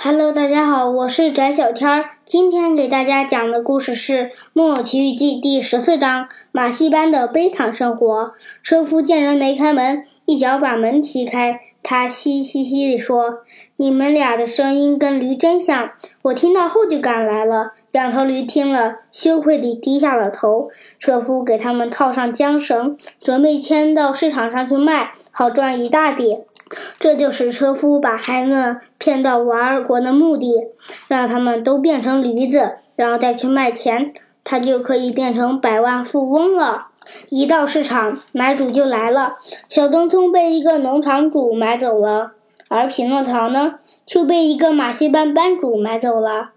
Hello，大家好，我是翟小天儿。今天给大家讲的故事是《木偶奇遇记》第十四章《马戏班的悲惨生活》。车夫见人没开门，一脚把门踢开。他嘻嘻嘻地说：“你们俩的声音跟驴真像，我听到后就赶来了。”两头驴听了，羞愧地低下了头。车夫给他们套上缰绳，准备牵到市场上去卖，好赚一大笔。这就是车夫把孩子骗到瓦尔国的目的，让他们都变成驴子，然后再去卖钱，他就可以变成百万富翁了。一到市场，买主就来了。小东聪被一个农场主买走了，而匹诺曹呢，却被一个马戏班班主买走了。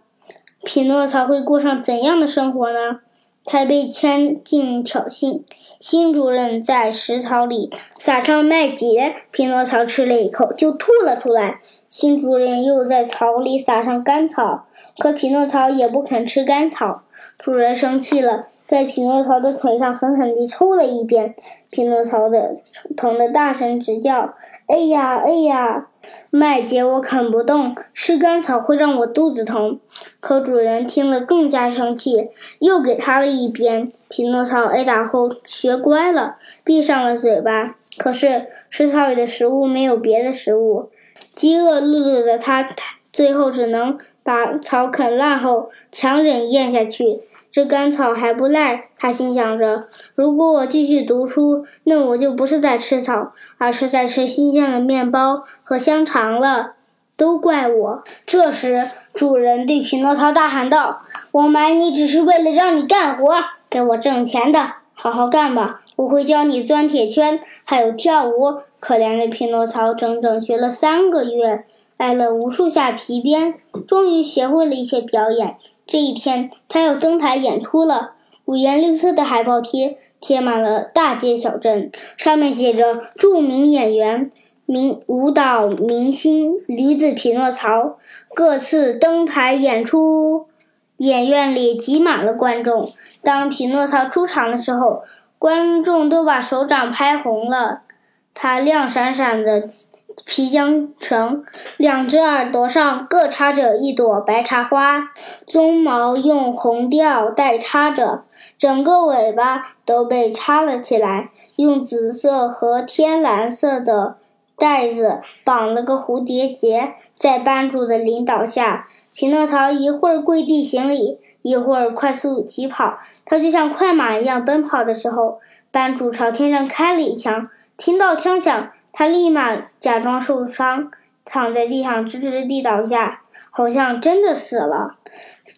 匹诺曹会过上怎样的生活呢？他被牵进挑衅。新主人在食槽里撒上麦秸，匹诺曹吃了一口就吐了出来。新主人又在槽里撒上干草，可匹诺曹也不肯吃干草。主人生气了，在匹诺曹的腿上狠狠地抽了一鞭，匹诺曹的疼得大声直叫：“哎呀，哎呀！”麦秸我啃不动，吃干草会让我肚子疼。可主人听了更加生气，又给他了一鞭。匹诺曹挨打后学乖了，闭上了嘴巴。可是吃草里的食物没有别的食物，饥饿辘辘的他，最后只能把草啃烂后强忍咽下去。这干草还不赖，他心想着：如果我继续读书，那我就不是在吃草，而是在吃新鲜的面包和香肠了。都怪我！这时，主人对匹诺曹大喊道：“我买你只是为了让你干活，给我挣钱的，好好干吧！我会教你钻铁圈，还有跳舞。”可怜的匹诺曹整整学了三个月，挨了无数下皮鞭，终于学会了一些表演。这一天，他要登台演出了。五颜六色的海报贴贴满了大街小镇，上面写着“著名演员、名舞蹈明星驴子匹诺曹各次登台演出”。演院里挤满了观众。当匹诺曹出场的时候，观众都把手掌拍红了。他亮闪闪的。皮缰绳，两只耳朵上各插着一朵白茶花，鬃毛用红吊带插着，整个尾巴都被插了起来，用紫色和天蓝色的带子绑了个蝴蝶结。在班主的领导下，匹诺曹一会儿跪地行礼，一会儿快速疾跑。他就像快马一样奔跑的时候，班主朝天上开了一枪，听到枪响。他立马假装受伤，躺在地上直直地倒下，好像真的死了。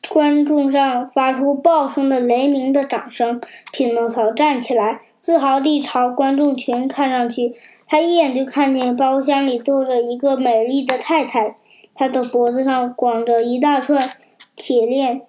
观众上发出爆声的雷鸣的掌声。匹诺曹站起来，自豪地朝观众群看上去。他一眼就看见包厢里坐着一个美丽的太太，她的脖子上绑着一大串铁链，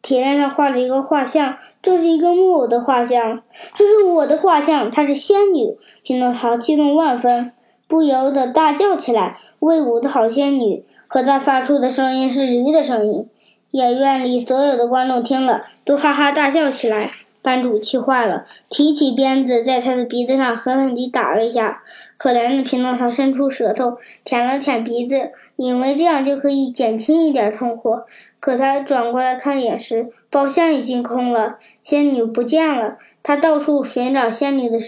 铁链上画着一个画像。这是一个木偶的画像，这是我的画像，她是仙女。匹诺曹激动万分，不由得大叫起来：“威武的好仙女！”可他发出的声音是驴的声音。演院里所有的观众听了，都哈哈大笑起来。班主气坏了，提起鞭子，在他的鼻子上狠狠地打了一下。可怜的匹诺曹伸出舌头舔了舔鼻子，以为这样就可以减轻一点痛苦。可他转过来看眼时，包厢已经空了，仙女不见了。他到处寻找仙女的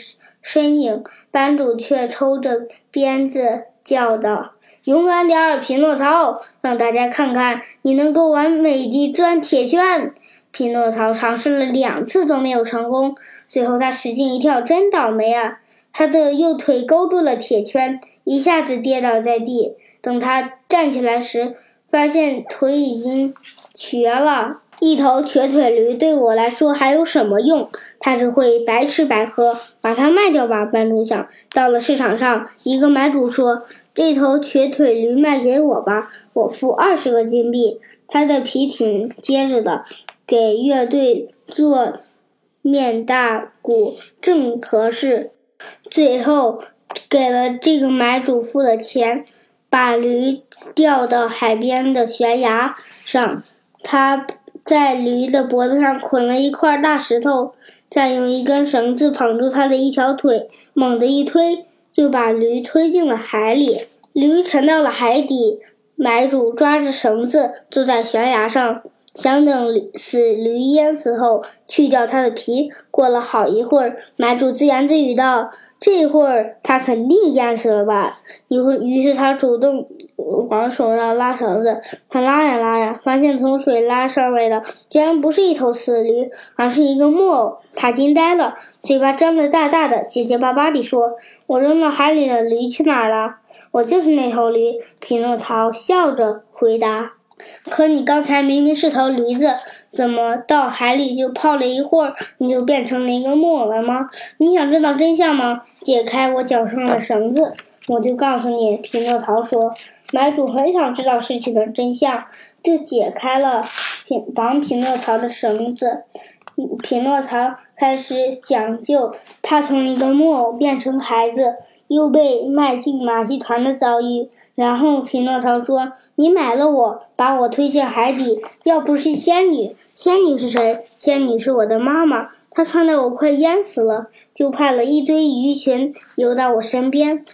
身影，班主却抽着鞭子叫道：“勇敢点儿，匹诺曹，让大家看看你能够完美地钻铁圈。”匹诺曹尝试了两次都没有成功，最后他使劲一跳，真倒霉啊！他的右腿勾住了铁圈，一下子跌倒在地。等他站起来时，发现腿已经瘸了。一头瘸腿驴对我来说还有什么用？它只会白吃白喝。把它卖掉吧，班主想。到了市场上，一个买主说：“这头瘸腿驴卖给我吧，我付二十个金币。它的皮挺结实的，给乐队做面大鼓正合适。”最后，给了这个买主付了钱，把驴吊到海边的悬崖上。他在驴的脖子上捆了一块大石头，再用一根绳子绑住它的一条腿，猛地一推，就把驴推进了海里。驴沉到了海底，买主抓着绳子坐在悬崖上，想等死驴淹死后去掉它的皮。过了好一会儿，买主自言自语道。这会儿它肯定淹死了吧？于于是他主动往手上拉绳子，他拉呀拉呀，发现从水拉上来的居然不是一头死驴，而是一个木偶。他惊呆了，嘴巴张得大大的，结结巴巴地说：“我扔到海里的驴去哪儿了？我就是那头驴。”匹诺曹笑着回答。可你刚才明明是头驴子，怎么到海里就泡了一会儿，你就变成了一个木偶了吗？你想知道真相吗？解开我脚上的绳子，我就告诉你。匹诺曹说：“买主很想知道事情的真相，就解开了绑匹诺曹的绳子。匹诺曹开始讲究他从一个木偶变成孩子，又被卖进马戏团的遭遇。”然后匹诺曹说：“你买了我，把我推进海底。要不是仙女，仙女是谁？仙女是我的妈妈。她看到我快淹死了，就派了一堆鱼群游到我身边，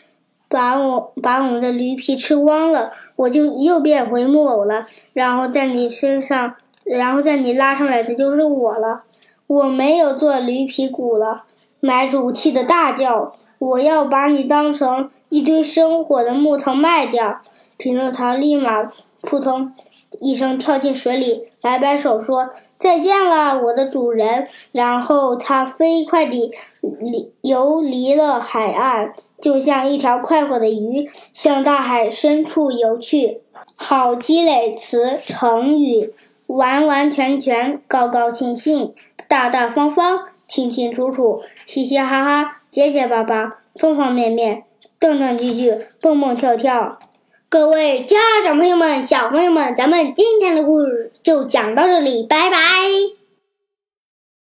把我把我们的驴皮吃光了。我就又变回木偶了。然后在你身上，然后在你拉上来的就是我了。我没有做驴皮鼓了。”买主气的大叫：“我要把你当成……”一堆生火的木头卖掉，匹诺曹立马扑通一声跳进水里，摆摆手说：“再见了，我的主人。”然后他飞快地离游离了海岸，就像一条快活的鱼，向大海深处游去。好积累词成语：完完全全、高高兴兴、大大方方、清清楚楚、嘻嘻哈哈、结结巴巴、方方面面。断断续续，蹦蹦跳跳。各位家长朋友们、小朋友们，咱们今天的故事就讲到这里，拜拜。